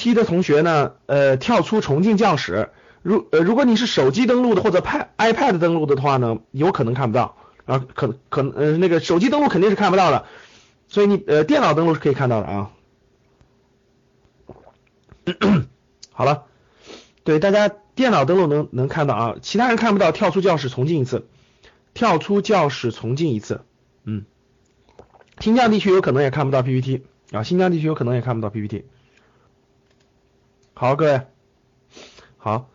T 的同学呢，呃，跳出重进教室。如呃，如果你是手机登录的或者派 iPad 登录的话呢，有可能看不到。啊，可可呃那个手机登录肯定是看不到的，所以你呃电脑登录是可以看到的啊。好了，对大家电脑登录能能看到啊，其他人看不到，跳出教室重进一次，跳出教室重进一次。嗯，新疆地区有可能也看不到 PPT 啊，新疆地区有可能也看不到 PPT。好，各位，好，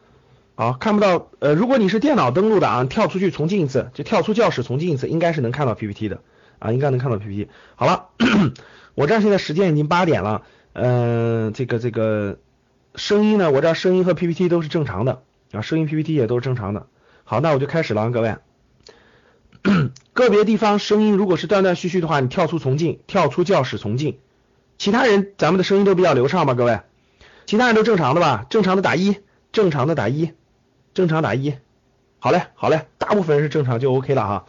好，看不到，呃，如果你是电脑登录的啊，跳出去重进一次，就跳出教室重进一次，应该是能看到 PPT 的啊，应该能看到 PPT。好了，我这儿现在时间已经八点了，嗯、这个这个声音呢，我这儿声音和 PPT 都是正常的啊，声音 PPT 也都是正常的。好，那我就开始了啊，各位，个别地方声音如果是断断续续的话，你跳出重进，跳出教室重进，其他人咱们的声音都比较流畅吧，各位。其他人都正常的吧？正常的打一，正常的打一，正常打一。好嘞，好嘞，大部分人是正常就 OK 了哈。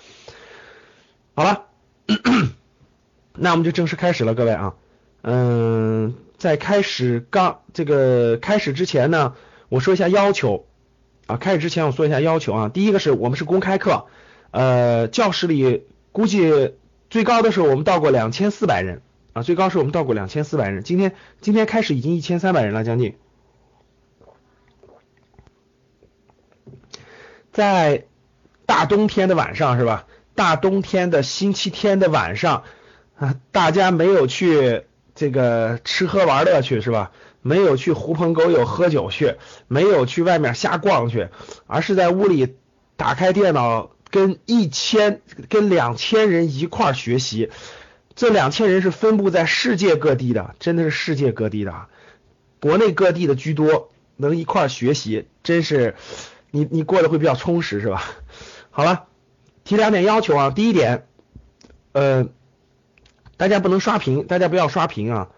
好了，那我们就正式开始了，各位啊。嗯，在开始刚这个开始之前呢，我说一下要求啊。开始之前我说一下要求啊。第一个是我们是公开课，呃，教室里估计最高的时候我们到过两千四百人。啊，最高是我们到过两千四百人，今天今天开始已经一千三百人了，将近。在大冬天的晚上是吧？大冬天的星期天的晚上啊，大家没有去这个吃喝玩乐去是吧？没有去狐朋狗友喝酒去，没有去外面瞎逛去，而是在屋里打开电脑，跟一千跟两千人一块儿学习。这两千人是分布在世界各地的，真的是世界各地的，国内各地的居多，能一块儿学习，真是你你过得会比较充实，是吧？好了，提两点要求啊，第一点，呃，大家不能刷屏，大家不要刷屏啊，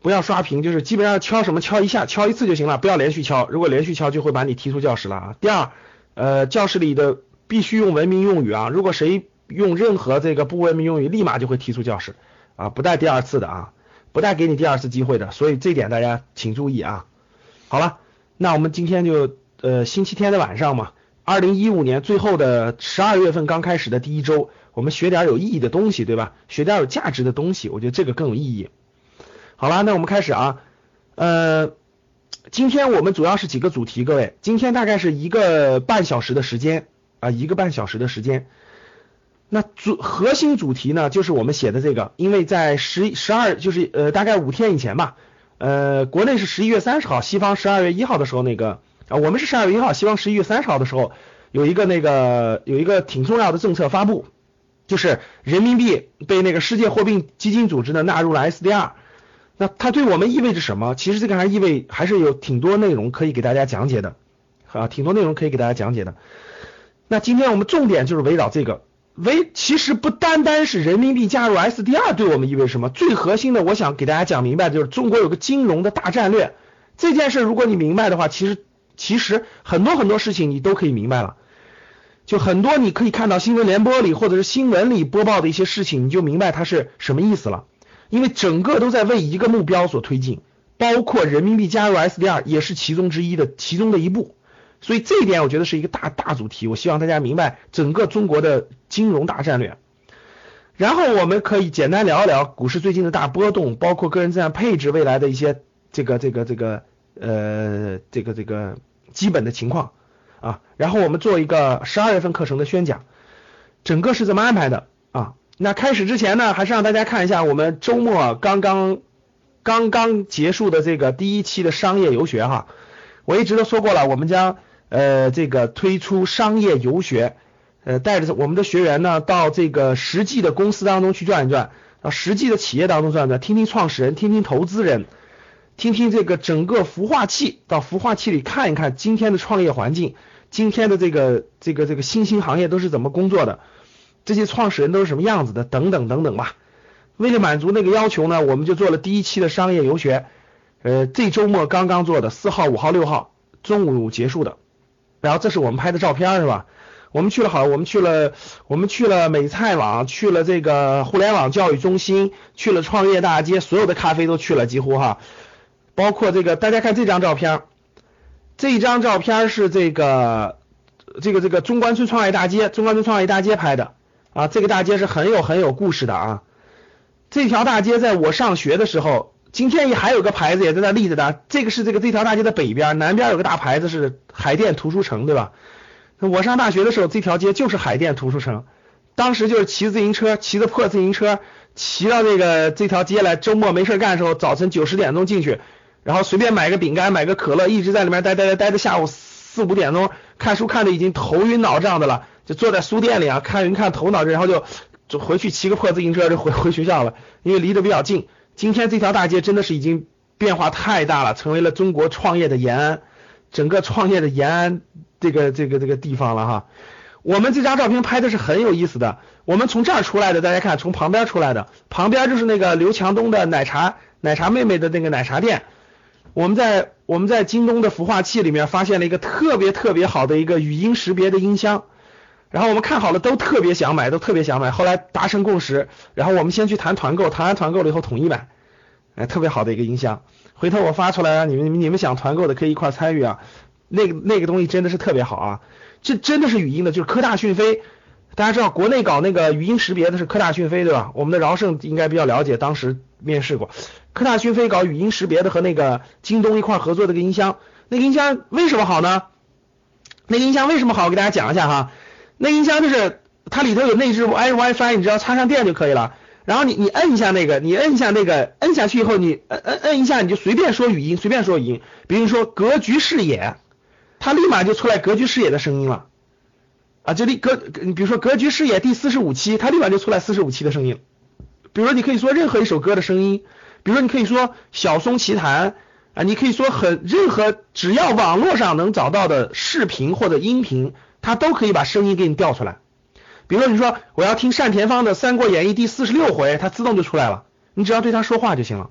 不要刷屏，就是基本上敲什么敲一下，敲一次就行了，不要连续敲，如果连续敲就会把你踢出教室了啊。第二，呃，教室里的必须用文明用语啊，如果谁用任何这个不文明用语，立马就会踢出教室啊，不带第二次的啊，不带给你第二次机会的，所以这点大家请注意啊。好了，那我们今天就呃星期天的晚上嘛，二零一五年最后的十二月份刚开始的第一周，我们学点有意义的东西，对吧？学点有价值的东西，我觉得这个更有意义。好了，那我们开始啊，呃，今天我们主要是几个主题，各位，今天大概是一个半小时的时间啊，一个半小时的时间。那主核心主题呢，就是我们写的这个，因为在十十二就是呃大概五天以前吧，呃国内是十一月三十号，西方十二月一号的时候那个啊，我们是十二月一号，西方十一月三十号的时候有一个那个有一个挺重要的政策发布，就是人民币被那个世界货币基金组织呢纳入了 SDR，那它对我们意味着什么？其实这个还意味还是有挺多内容可以给大家讲解的啊，挺多内容可以给大家讲解的。那今天我们重点就是围绕这个。为其实不单单是人民币加入 SDR 对我们意味什么，最核心的，我想给大家讲明白的，就是中国有个金融的大战略。这件事如果你明白的话，其实其实很多很多事情你都可以明白了。就很多你可以看到新闻联播里或者是新闻里播报的一些事情，你就明白它是什么意思了。因为整个都在为一个目标所推进，包括人民币加入 SDR 也是其中之一的其中的一步。所以这一点我觉得是一个大大主题，我希望大家明白整个中国的金融大战略。然后我们可以简单聊一聊股市最近的大波动，包括个人资产配置未来的一些这个这个这个呃这个这个基本的情况啊。然后我们做一个十二月份课程的宣讲，整个是怎么安排的啊？那开始之前呢，还是让大家看一下我们周末刚刚刚刚结束的这个第一期的商业游学哈。我一直都说过了，我们将呃，这个推出商业游学，呃，带着我们的学员呢到这个实际的公司当中去转一转，啊，实际的企业当中转一转，听听创始人，听听投资人，听听这个整个孵化器，到孵化器里看一看今天的创业环境，今天的这个这个这个新兴行业都是怎么工作的，这些创始人都是什么样子的，等等等等吧。为了满足那个要求呢，我们就做了第一期的商业游学，呃，这周末刚刚做的，四号、五号、六号中午结束的。然后这是我们拍的照片是吧？我们去了好，我们去了，我们去了美菜网，去了这个互联网教育中心，去了创业大街，所有的咖啡都去了，几乎哈，包括这个，大家看这张照片，这张照片是这个这个这个中关村创业大街，中关村创业大街拍的。啊，这个大街是很有很有故事的啊，这条大街在我上学的时候，今天也还有个牌子也在那立着的，这个是这个这条大街的北边，南边有个大牌子是海淀图书城，对吧？我上大学的时候，这条街就是海淀图书城，当时就是骑自行车，骑着破自行车，骑到这个这条街来，周末没事干的时候，早晨九十点钟进去，然后随便买个饼干，买个可乐，一直在里面待待待待到下午四五点钟，看书看的已经头晕脑胀的了，就坐在书店里啊，看云看头脑，然后就就回去骑个破自行车就回回学校了，因为离得比较近。今天这条大街真的是已经变化太大了，成为了中国创业的延安，整个创业的延安。这个这个这个地方了哈，我们这张照片拍的是很有意思的。我们从这儿出来的，大家看，从旁边出来的，旁边就是那个刘强东的奶茶奶茶妹妹的那个奶茶店。我们在我们在京东的孵化器里面发现了一个特别特别好的一个语音识别的音箱，然后我们看好了都特别想买，都特别想买。后来达成共识，然后我们先去谈团购，谈完团购了以后统一买，哎，特别好的一个音箱。回头我发出来，你们你们想团购的可以一块参与啊。那个那个东西真的是特别好啊，这真的是语音的，就是科大讯飞。大家知道国内搞那个语音识别的是科大讯飞对吧？我们的饶胜应该比较了解，当时面试过。科大讯飞搞语音识别的和那个京东一块合作的个音箱，那个音箱为什么好呢？那个音箱为什么好？我给大家讲一下哈。那音箱就是它里头有内置 i WiFi，你只要插上电就可以了。然后你你摁一下那个，你摁一下那个，摁下去以后你摁摁摁一下你就随便说语音，随便说语音，比如说格局视野。它立马就出来格局视野的声音了啊！就立格，你比如说格局视野第四十五期，它立马就出来四十五期的声音。比如说你可以说任何一首歌的声音，比如说你可以说小松奇谈啊，你可以说很任何只要网络上能找到的视频或者音频，它都可以把声音给你调出来。比如说你说我要听单田芳的《三国演义》第四十六回，它自动就出来了，你只要对它说话就行了。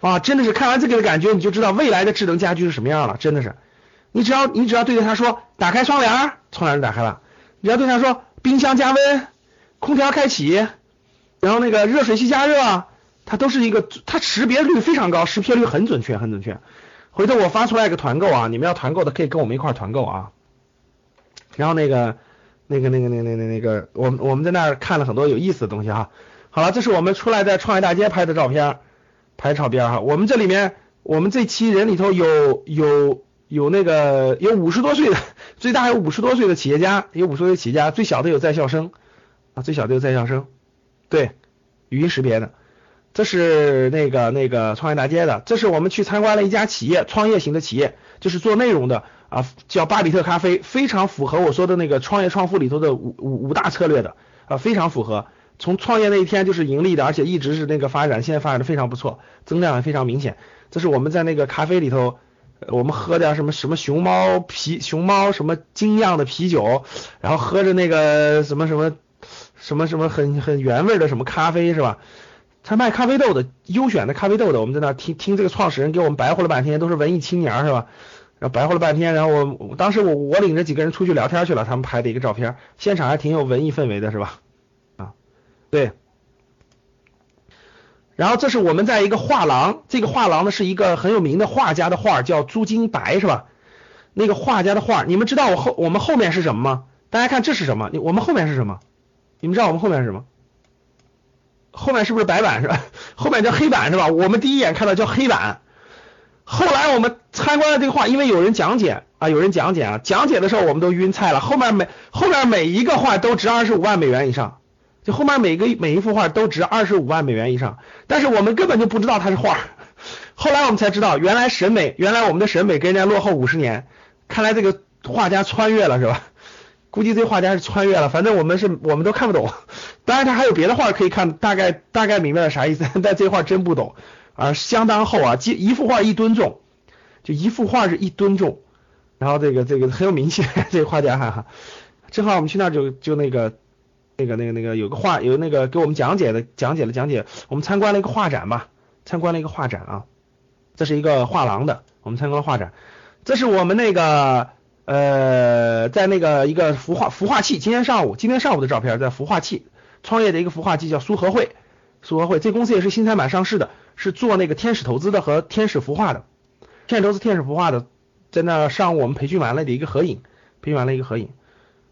啊，真的是看完这个的感觉，你就知道未来的智能家居是什么样了，真的是。你只要你只要对着它说打开窗帘，窗帘就打开了。你要对它说冰箱加温，空调开启，然后那个热水器加热，它都是一个它识别率非常高，识别率很准确很准确。回头我发出来一个团购啊，你们要团购的可以跟我们一块团购啊。然后那个那个那个那个那个那个我们我们在那儿看了很多有意思的东西哈。好了，这是我们出来在创业大街拍的照片，拍照片哈。我们这里面我们这期人里头有有。有那个有五十多岁的，最大有五十多岁的企业家，有五十多岁企业家，最小的有在校生啊，最小的有在校生，对，语音识别的，这是那个那个创业大街的，这是我们去参观了一家企业，创业型的企业，就是做内容的啊，叫巴比特咖啡，非常符合我说的那个创业创富里头的五五五大策略的啊，非常符合，从创业那一天就是盈利的，而且一直是那个发展，现在发展的非常不错，增量也非常明显，这是我们在那个咖啡里头。我们喝点什么什么熊猫啤熊猫什么精酿的啤酒，然后喝着那个什么什么什么什么很很原味的什么咖啡是吧？他卖咖啡豆的，优选的咖啡豆的，我们在那听听这个创始人给我们白活了半天，都是文艺青年是吧？然后白活了半天，然后我当时我我领着几个人出去聊天去了，他们拍的一个照片，现场还挺有文艺氛围的是吧？啊，对。然后这是我们在一个画廊，这个画廊呢是一个很有名的画家的画，叫朱金白是吧？那个画家的画，你们知道我后我们后面是什么吗？大家看这是什么？你我们后面是什么？你们知道我们后面是什么？后面是不是白板是吧？后面叫黑板是吧？我们第一眼看到叫黑板，后来我们参观了这个画，因为有人讲解啊，有人讲解啊，讲解的时候我们都晕菜了。后面每后面每一个画都值二十五万美元以上。就后面每个每一幅画都值二十五万美元以上，但是我们根本就不知道它是画，后来我们才知道，原来审美，原来我们的审美跟人家落后五十年，看来这个画家穿越了是吧？估计这画家是穿越了，反正我们是我们都看不懂。当然他还有别的画可以看，大概大概明白了啥意思，但这画真不懂。啊，相当厚啊，几一幅画一吨重，就一幅画是一吨重，然后这个这个很有名气，这个画家哈哈，正好我们去那就就那个那个那个那个有个画有那个给我们讲解的讲解了讲解，我们参观了一个画展吧，参观了一个画展啊，这是一个画廊的，我们参观了画展，这是我们那个。呃，在那个一个孵化孵化器，今天上午今天上午的照片，在孵化器创业的一个孵化器叫苏和汇，苏和汇这公司也是新三板上市的，是做那个天使投资的和天使孵化的，天使投资天使孵化的，在那上午我们培训完了的一个合影，培训完了一个合影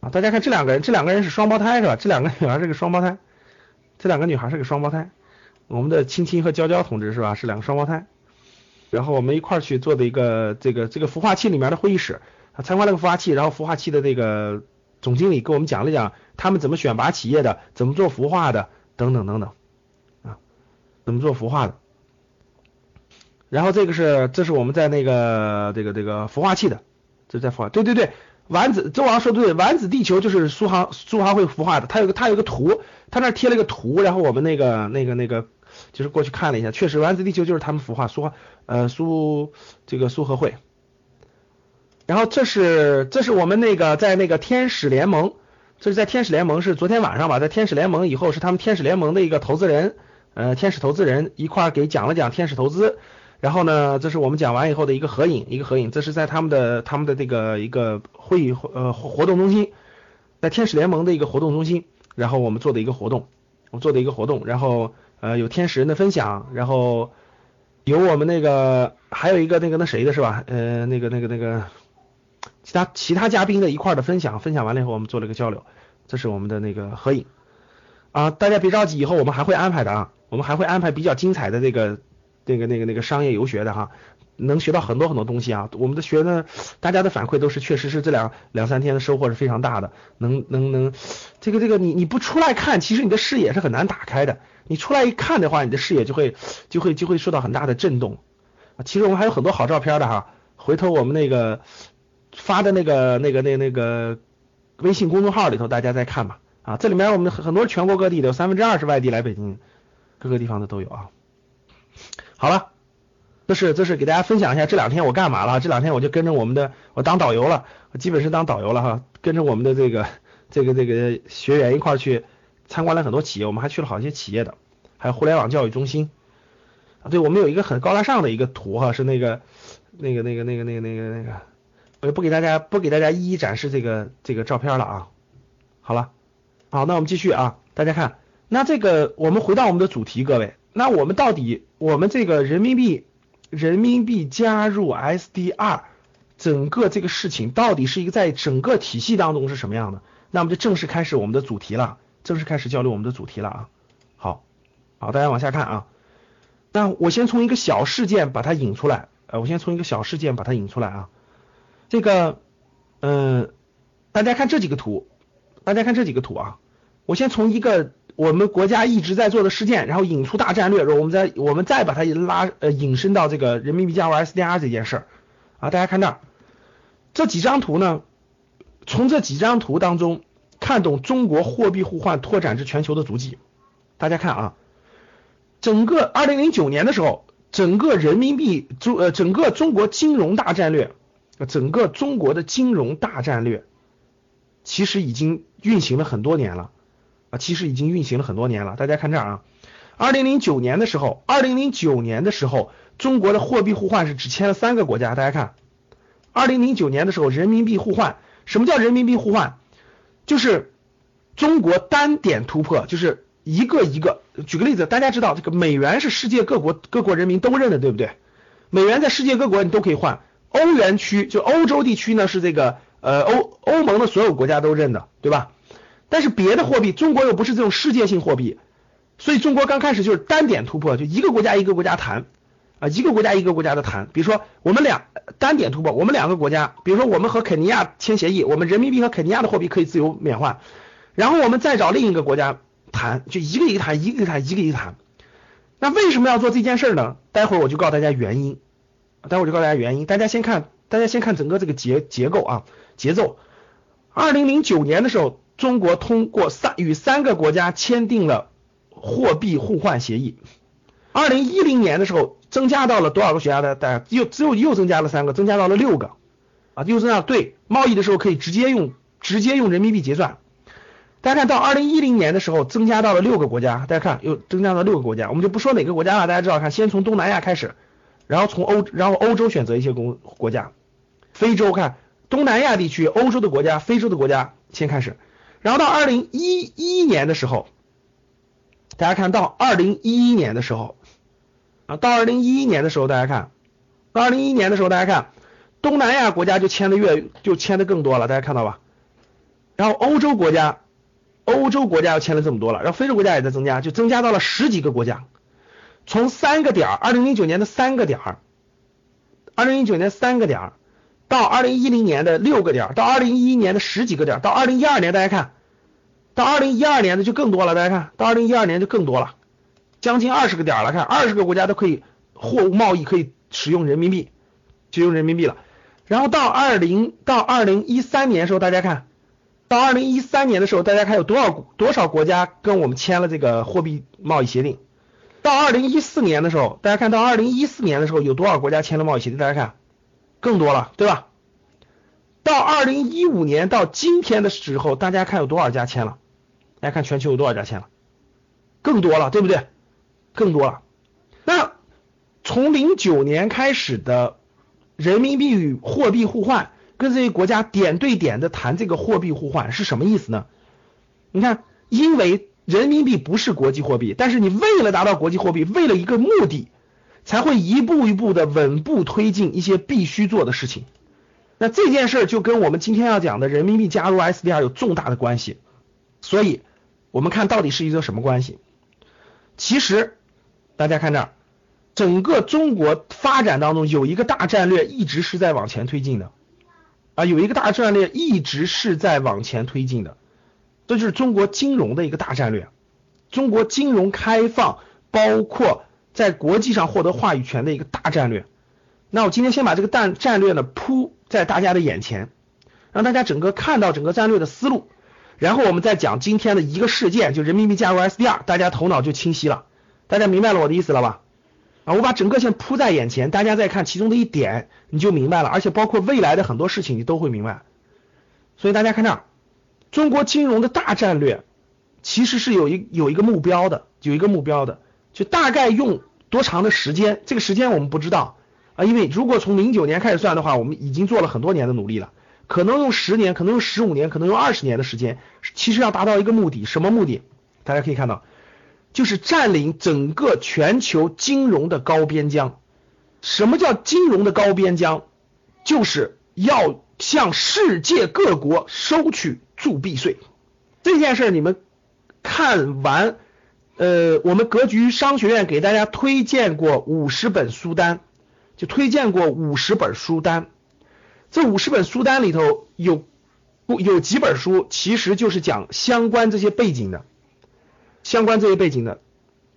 啊，大家看这两个人，这两个人是双胞胎是吧？这两个女孩是个双胞胎，这两个女孩是个双胞胎，我们的青青和娇娇同志是吧？是两个双胞胎，然后我们一块儿去做的一个这个这个孵化器里面的会议室。他参观了个孵化器，然后孵化器的那个总经理给我们讲了讲他们怎么选拔企业的，怎么做孵化的，等等等等啊，怎么做孵化的。然后这个是这是我们在那个这个这个孵化器的，这在孵化，对对对，丸子周王说的对，丸子地球就是苏杭苏杭会孵化的，他有个他有个图，他那贴了个图，然后我们那个那个那个就是过去看了一下，确实丸子地球就是他们孵化苏呃苏这个苏和会。然后这是这是我们那个在那个天使联盟，这是在天使联盟是昨天晚上吧，在天使联盟以后是他们天使联盟的一个投资人，呃，天使投资人一块儿给讲了讲天使投资，然后呢，这是我们讲完以后的一个合影，一个合影，这是在他们的他们的这个一个会议呃活动中心，在天使联盟的一个活动中心，然后我们做的一个活动，我做的一个活动，然后呃有天使人的分享，然后有我们那个还有一个那个那谁的是吧，呃那个那个那个。其他其他嘉宾的一块的分享，分享完了以后，我们做了一个交流，这是我们的那个合影。啊，大家别着急，以后我们还会安排的啊，我们还会安排比较精彩的这个那个那个那个商业游学的哈，能学到很多很多东西啊，我们的学呢，大家的反馈都是确实是这两两三天的收获是非常大的，能能能，这个这个你你不出来看，其实你的视野是很难打开的，你出来一看的话，你的视野就会就会就会受到很大的震动。啊，其实我们还有很多好照片的哈，回头我们那个。发的那个、那个、那、那个微信公众号里头，大家再看吧。啊，这里面我们很多全国各地的，有三分之二是外地来北京，各个地方的都有啊。好了，这是这是给大家分享一下这两天我干嘛了。这两天我就跟着我们的，我当导游了，我基本是当导游了哈，跟着我们的这个这个这个学员一块去参观了很多企业，我们还去了好些企业的，还有互联网教育中心。啊，对，我们有一个很高大上的一个图哈，是那个那个那个那个那个那个那个。我就不给大家不给大家一一展示这个这个照片了啊，好了，好，那我们继续啊，大家看，那这个我们回到我们的主题，各位，那我们到底我们这个人民币人民币加入 SDR 整个这个事情到底是一个在整个体系当中是什么样的？那我们就正式开始我们的主题了，正式开始交流我们的主题了啊，好，好，大家往下看啊，那我先从一个小事件把它引出来，呃，我先从一个小事件把它引出来啊。这个，嗯，大家看这几个图，大家看这几个图啊。我先从一个我们国家一直在做的事件，然后引出大战略，然后我们再我们再把它拉呃引申到这个人民币加入 SDR 这件事儿啊。大家看这儿，这几张图呢，从这几张图当中看懂中国货币互换拓展至全球的足迹。大家看啊，整个二零零九年的时候，整个人民币中呃整个中国金融大战略。整个中国的金融大战略其实已经运行了很多年了啊，其实已经运行了很多年了。大家看这儿啊，二零零九年的时候，二零零九年的时候，中国的货币互换是只签了三个国家。大家看，二零零九年的时候，人民币互换，什么叫人民币互换？就是中国单点突破，就是一个一个。举个例子，大家知道这个美元是世界各国各国人民都认的，对不对？美元在世界各国你都可以换。欧元区就欧洲地区呢是这个呃欧欧盟的所有国家都认的，对吧？但是别的货币，中国又不是这种世界性货币，所以中国刚开始就是单点突破，就一个国家一个国家谈啊，一个国家一个国家的谈。比如说我们俩单点突破，我们两个国家，比如说我们和肯尼亚签协议，我们人民币和肯尼亚的货币可以自由免换，然后我们再找另一个国家谈，就一个一个谈，一个一个谈，一个一个谈。那为什么要做这件事呢？待会儿我就告诉大家原因。待会儿就告诉大家原因，大家先看，大家先看整个这个结结构啊，节奏。二零零九年的时候，中国通过三与三个国家签订了货币互换协议。二零一零年的时候，增加到了多少个国家呢？大家又只有又增加了三个，增加到了六个啊，又增加对贸易的时候可以直接用直接用人民币结算。大家看到二零一零年的时候，增加到了六个国家。大家看又增加到六个国家，我们就不说哪个国家了，大家知道看，先从东南亚开始，然后从欧然后欧洲选择一些国国家，非洲看。东南亚地区、欧洲的国家、非洲的国家先开始，然后到二零一一年的时候，大家看到二零一一年的时候啊，到二零一一年的时候，大家看到二零一一年的时候，大家看东南亚国家就签的越就签的更多了，大家看到吧？然后欧洲国家，欧洲国家又签了这么多了，然后非洲国家也在增加，就增加到了十几个国家，从三个点儿，二零零九年的三个点儿，二零零九年三个点儿。到二零一零年的六个点，到二零一一年的十几个点，到二零一二年大家看到二零一二年的就更多了，大家看到二零一二年就更多了，将近二十个点了，看二十个国家都可以货物贸易可以使用人民币，就用人民币了。然后到二零到二零一三年的时候，大家看到二零一三年的时候，大家看有多少多少国家跟我们签了这个货币贸易协定？到二零一四年的时候，大家看到二零一四年的时候有多少国家签了贸易协定？大家看。更多了，对吧？到二零一五年到今天的时候，大家看有多少家签了？大家看全球有多少家签了？更多了，对不对？更多了。那从零九年开始的人民币与货币互换，跟这些国家点对点的谈这个货币互换是什么意思呢？你看，因为人民币不是国际货币，但是你为了达到国际货币，为了一个目的。才会一步一步的稳步推进一些必须做的事情。那这件事儿就跟我们今天要讲的人民币加入 SDR 有重大的关系。所以，我们看到底是一个什么关系？其实，大家看这儿，整个中国发展当中有一个大战略一直是在往前推进的啊，有一个大战略一直是在往前推进的，这就是中国金融的一个大战略。中国金融开放包括。在国际上获得话语权的一个大战略，那我今天先把这个战战略呢铺在大家的眼前，让大家整个看到整个战略的思路，然后我们再讲今天的一个事件，就人民币加入 SDR，大家头脑就清晰了，大家明白了我的意思了吧？啊，我把整个先铺在眼前，大家再看其中的一点，你就明白了，而且包括未来的很多事情你都会明白。所以大家看这儿，中国金融的大战略其实是有一有一个目标的，有一个目标的。就大概用多长的时间？这个时间我们不知道啊，因为如果从零九年开始算的话，我们已经做了很多年的努力了，可能用十年，可能用十五年，可能用二十年的时间，其实要达到一个目的，什么目的？大家可以看到，就是占领整个全球金融的高边疆。什么叫金融的高边疆？就是要向世界各国收取铸币税。这件事儿你们看完。呃，我们格局商学院给大家推荐过五十本书单，就推荐过五十本书单。这五十本书单里头有不有几本书，其实就是讲相关这些背景的，相关这些背景的。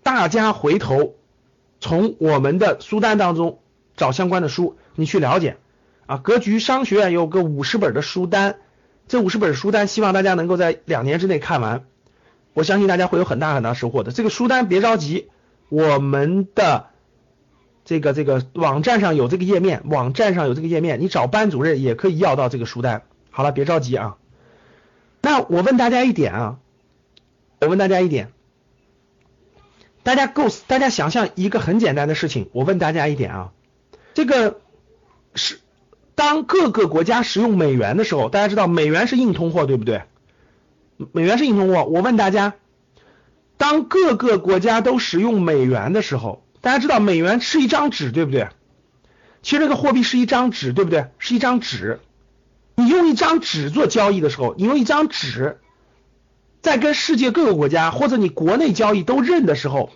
大家回头从我们的书单当中找相关的书，你去了解啊。格局商学院有个五十本的书单，这五十本书单希望大家能够在两年之内看完。我相信大家会有很大很大收获的。这个书单别着急，我们的这个这个网站上有这个页面，网站上有这个页面，你找班主任也可以要到这个书单。好了，别着急啊。那我问大家一点啊，我问大家一点，大家构思，大家想象一个很简单的事情。我问大家一点啊，这个是当各个国家使用美元的时候，大家知道美元是硬通货，对不对？美元是硬通货，我问大家，当各个国家都使用美元的时候，大家知道美元是一张纸，对不对？其实这个货币是一张纸，对不对？是一张纸。你用一张纸做交易的时候，你用一张纸在跟世界各个国家或者你国内交易都认的时候，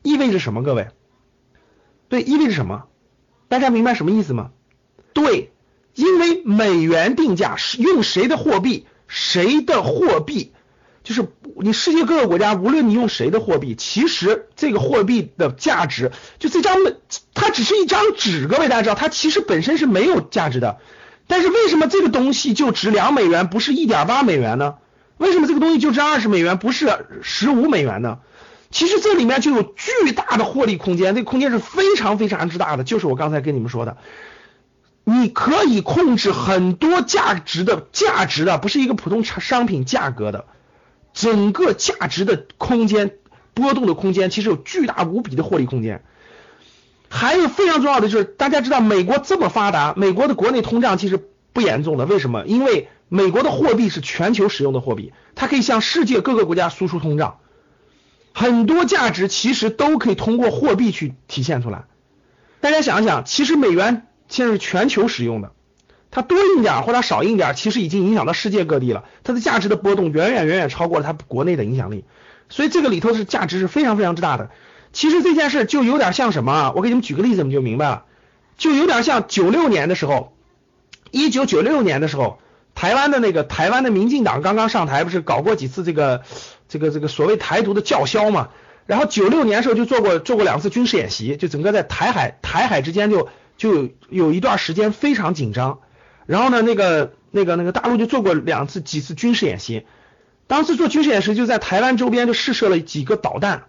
意味着什么？各位，对，意味着什么？大家明白什么意思吗？对，因为美元定价是用谁的货币？谁的货币，就是你世界各个国家，无论你用谁的货币，其实这个货币的价值，就这张它只是一张纸，各位大家知道，它其实本身是没有价值的。但是为什么这个东西就值两美元，不是一点八美元呢？为什么这个东西就值二十美元，不是十五美元呢？其实这里面就有巨大的获利空间，这个空间是非常非常之大的，就是我刚才跟你们说的，你可以控制很多价值的价值的，不是一个普通商品价格的，整个价值的空间波动的空间，其实有巨大无比的获利空间。还有非常重要的就是，大家知道美国这么发达，美国的国内通胀其实不严重的，为什么？因为美国的货币是全球使用的货币，它可以向世界各个国家输出通胀。很多价值其实都可以通过货币去体现出来。大家想一想，其实美元现在是全球使用的，它多印点或者少印点，其实已经影响到世界各地了。它的价值的波动远远远远超过了它国内的影响力，所以这个里头是价值是非常非常之大的。其实这件事就有点像什么啊？我给你们举个例子，你们就明白了。就有点像九六年的时候，一九九六年的时候，台湾的那个台湾的民进党刚刚上台，不是搞过几次这个。这个这个所谓台独的叫嚣嘛，然后九六年时候就做过做过两次军事演习，就整个在台海台海之间就就有一段时间非常紧张，然后呢那个那个那个大陆就做过两次几次军事演习，当时做军事演习就在台湾周边就试射了几个导弹，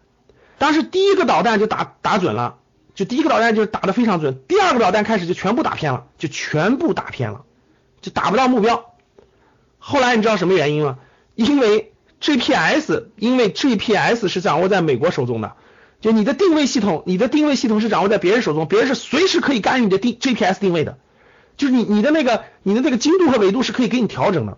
当时第一个导弹就打打准了，就第一个导弹就打得非常准，第二个导弹开始就全部打偏了，就全部打偏了，就打不到目标，后来你知道什么原因吗？因为 GPS，因为 GPS 是掌握在美国手中的，就你的定位系统，你的定位系统是掌握在别人手中，别人是随时可以干预你的定 GPS 定位的，就是你你的那个你的那个精度和纬度是可以给你调整的。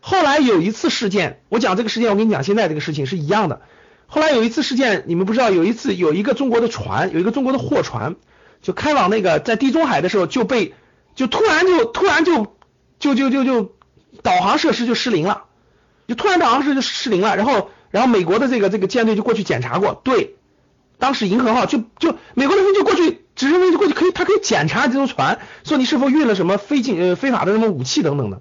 后来有一次事件，我讲这个事件，我跟你讲现在这个事情是一样的。后来有一次事件，你们不知道，有一次有一个中国的船，有一个中国的货船，就开往那个在地中海的时候就被就突然就突然就就就就就导航设施就失灵了。就突然导航设施就失灵了，然后然后美国的这个这个舰队就过去检查过，对，当时银河号就就美国的人就过去直升飞机过去可以，他可以检查这艘船，说你是否运了什么非禁呃非法的什么武器等等的。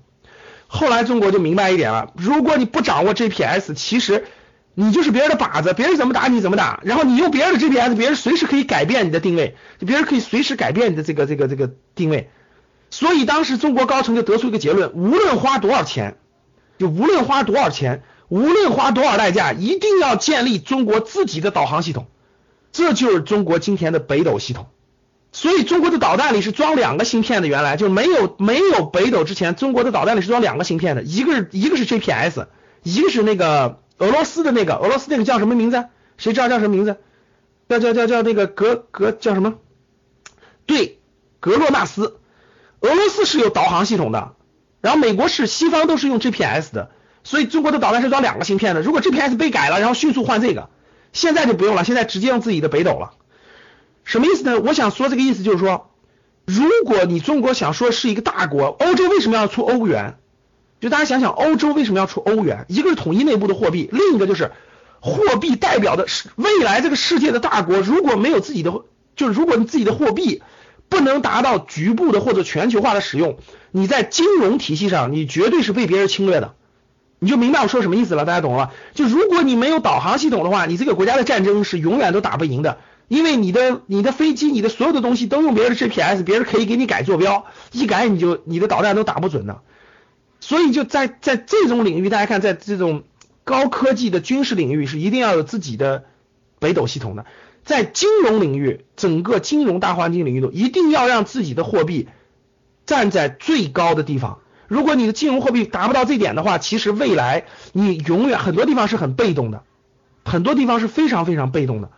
后来中国就明白一点了，如果你不掌握 GPS，其实你就是别人的靶子，别人怎么打你怎么打，然后你用别人的 GPS，别人随时可以改变你的定位，别人可以随时改变你的这个这个这个定位。所以当时中国高层就得出一个结论，无论花多少钱。就无论花多少钱，无论花多少代价，一定要建立中国自己的导航系统，这就是中国今天的北斗系统。所以中国的导弹里是装两个芯片的，原来就没有没有北斗之前，中国的导弹里是装两个芯片的，一个是一个是 GPS，一个是那个俄罗斯的那个俄罗斯那个叫什么名字？谁知道叫什么名字？叫叫叫叫那个格格叫什么？对，格洛纳斯。俄罗斯是有导航系统的。然后美国是西方都是用 GPS 的，所以中国的导弹是装两个芯片的。如果 GPS 被改了，然后迅速换这个，现在就不用了，现在直接用自己的北斗了。什么意思呢？我想说这个意思就是说，如果你中国想说是一个大国，欧洲为什么要出欧元？就大家想想，欧洲为什么要出欧元？一个是统一内部的货币，另一个就是货币代表的是未来这个世界的大国。如果没有自己的，就是如果你自己的货币。不能达到局部的或者全球化的使用，你在金融体系上，你绝对是被别人侵略的，你就明白我说什么意思了，大家懂了吧？就如果你没有导航系统的话，你这个国家的战争是永远都打不赢的，因为你的你的飞机，你的所有的东西都用别人的 GPS，别人可以给你改坐标，一改你就你的导弹都打不准的，所以就在在这种领域，大家看，在这种高科技的军事领域是一定要有自己的北斗系统的。在金融领域，整个金融大环境领域中，一定要让自己的货币站在最高的地方。如果你的金融货币达不到这点的话，其实未来你永远很多地方是很被动的，很多地方是非常非常被动的。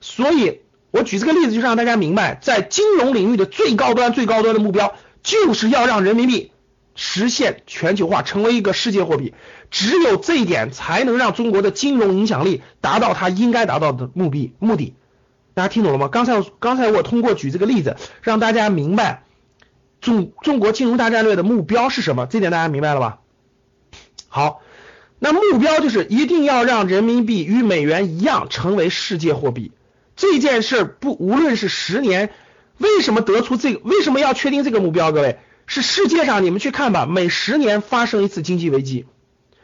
所以我举这个例子，就是让大家明白，在金融领域的最高端、最高端的目标，就是要让人民币实现全球化，成为一个世界货币。只有这一点，才能让中国的金融影响力达到它应该达到的目的目的。大家听懂了吗？刚才刚才我通过举这个例子，让大家明白中中国金融大战略的目标是什么，这点大家明白了吧？好，那目标就是一定要让人民币与美元一样成为世界货币。这件事不无论是十年，为什么得出这个？为什么要确定这个目标？各位，是世界上你们去看吧，每十年发生一次经济危机，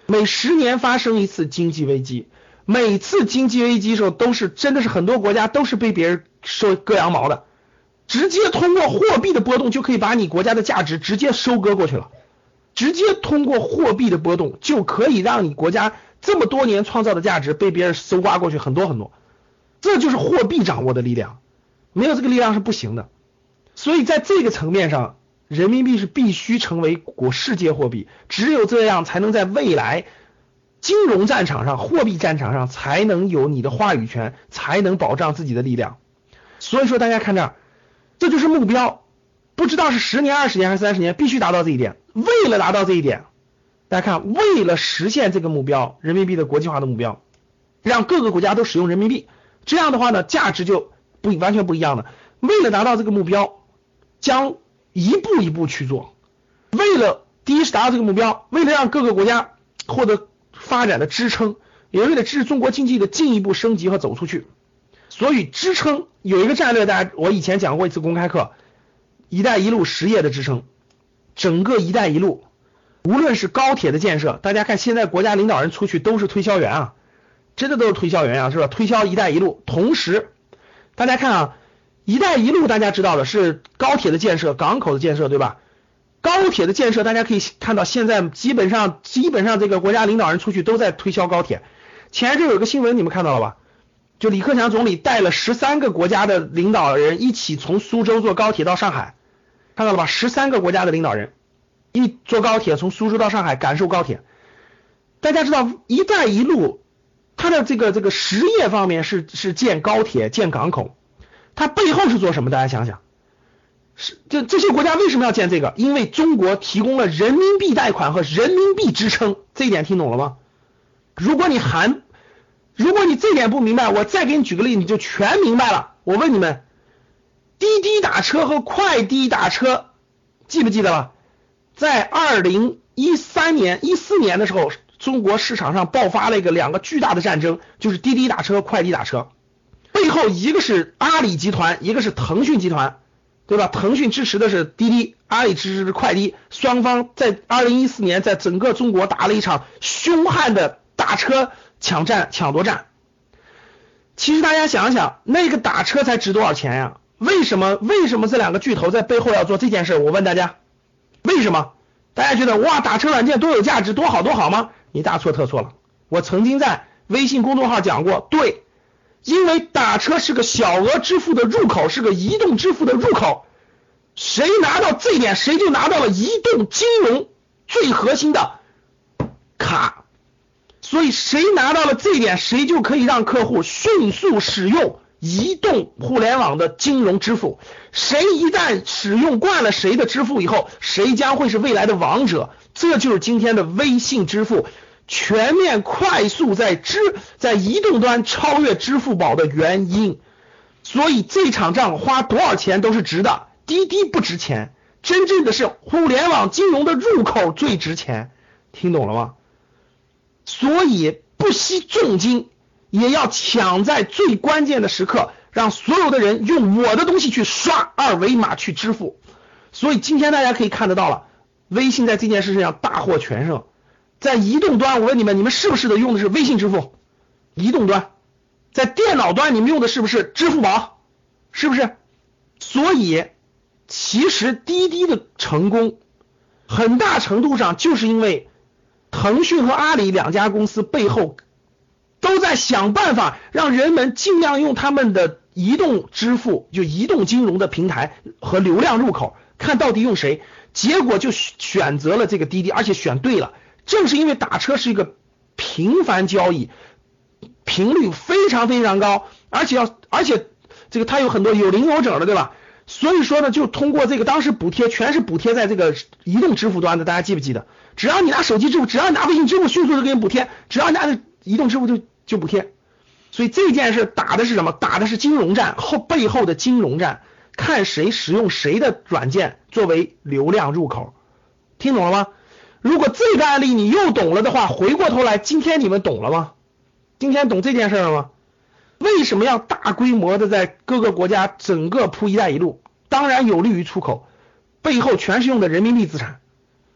每十年发生一次经济危机。每次经济危机时候，都是真的是很多国家都是被别人收割羊毛的，直接通过货币的波动就可以把你国家的价值直接收割过去了，直接通过货币的波动就可以让你国家这么多年创造的价值被别人搜刮过去很多很多，这就是货币掌握的力量，没有这个力量是不行的。所以在这个层面上，人民币是必须成为国世界货币，只有这样才能在未来金融战场上、货币战场上才能有你的话语权，才能保障自己的力量。所以说，大家看这儿。这就是目标，不知道是十年、二十年还是三十年，必须达到这一点。为了达到这一点，大家看，为了实现这个目标，人民币的国际化的目标，让各个国家都使用人民币，这样的话呢，价值就不完全不一样了。为了达到这个目标，将一步一步去做。为了第一是达到这个目标，为了让各个国家获得发展的支撑，也为了支持中国经济的进一步升级和走出去。所以支撑有一个战略，大家我以前讲过一次公开课，“一带一路”实业的支撑，整个“一带一路”，无论是高铁的建设，大家看现在国家领导人出去都是推销员啊，真的都是推销员啊，是吧？推销“一带一路”，同时大家看啊，“一带一路”大家知道的是高铁的建设、港口的建设，对吧？高铁的建设，大家可以看到现在基本上基本上这个国家领导人出去都在推销高铁。前一阵有个新闻，你们看到了吧？就李克强总理带了十三个国家的领导人一起从苏州坐高铁到上海，看到了吧？十三个国家的领导人一坐高铁从苏州到上海感受高铁。大家知道“一带一路”它的这个这个实业方面是是建高铁建港口，它背后是做什么？大家想想，是这这些国家为什么要建这个？因为中国提供了人民币贷款和人民币支撑，这一点听懂了吗？如果你含如果你这点不明白，我再给你举个例，你就全明白了。我问你们，滴滴打车和快滴打车记不记得了？在二零一三年、一四年的时候，中国市场上爆发了一个两个巨大的战争，就是滴滴打车、快滴打车。背后一个是阿里集团，一个是腾讯集团，对吧？腾讯支持的是滴滴，阿里支持的是快滴，双方在二零一四年在整个中国打了一场凶悍的打车。抢占抢夺战，其实大家想想，那个打车才值多少钱呀？为什么为什么这两个巨头在背后要做这件事？我问大家，为什么？大家觉得哇，打车软件多有价值，多好多好吗？你大错特错了。我曾经在微信公众号讲过，对，因为打车是个小额支付的入口，是个移动支付的入口，谁拿到这一点，谁就拿到了移动金融最核心的。所以谁拿到了这一点，谁就可以让客户迅速使用移动互联网的金融支付。谁一旦使用惯了谁的支付以后，谁将会是未来的王者。这就是今天的微信支付全面快速在支在移动端超越支付宝的原因。所以这场仗花多少钱都是值的。滴滴不值钱，真正的是互联网金融的入口最值钱。听懂了吗？所以不惜重金，也要抢在最关键的时刻，让所有的人用我的东西去刷二维码去支付。所以今天大家可以看得到了，微信在这件事情上大获全胜。在移动端，我问你们，你们是不是的用的是微信支付？移动端，在电脑端，你们用的是不是支付宝？是不是？所以，其实滴滴的成功，很大程度上就是因为。腾讯和阿里两家公司背后都在想办法，让人们尽量用他们的移动支付，就移动金融的平台和流量入口，看到底用谁。结果就选择了这个滴滴，而且选对了。正是因为打车是一个频繁交易，频率非常非常高，而且要而且这个它有很多有零有整的，对吧？所以说呢，就通过这个当时补贴全是补贴在这个移动支付端的，大家记不记得？只要你拿手机支付，只要你拿微信支付，迅速的给你补贴；只要你拿移动支付就就补贴。所以这件事打的是什么？打的是金融战后背后的金融战，看谁使用谁的软件作为流量入口。听懂了吗？如果这个案例你又懂了的话，回过头来，今天你们懂了吗？今天懂这件事了吗？为什么要大规模的在各个国家整个铺一带一路？当然有利于出口，背后全是用的人民币资产，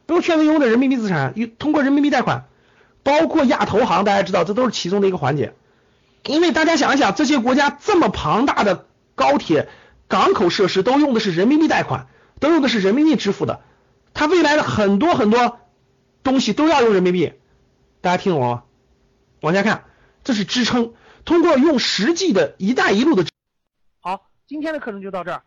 都全部用的人民币资产，通过人民币贷款。包括亚投行，大家知道这都是其中的一个环节。因为大家想一想，这些国家这么庞大的高铁、港口设施都用的是人民币贷款，都用的是人民币支付的，它未来的很多很多东西都要用人民币。大家听懂了吗？往下看，这是支撑。通过用实际的一带一路的好今天的课程就到这儿。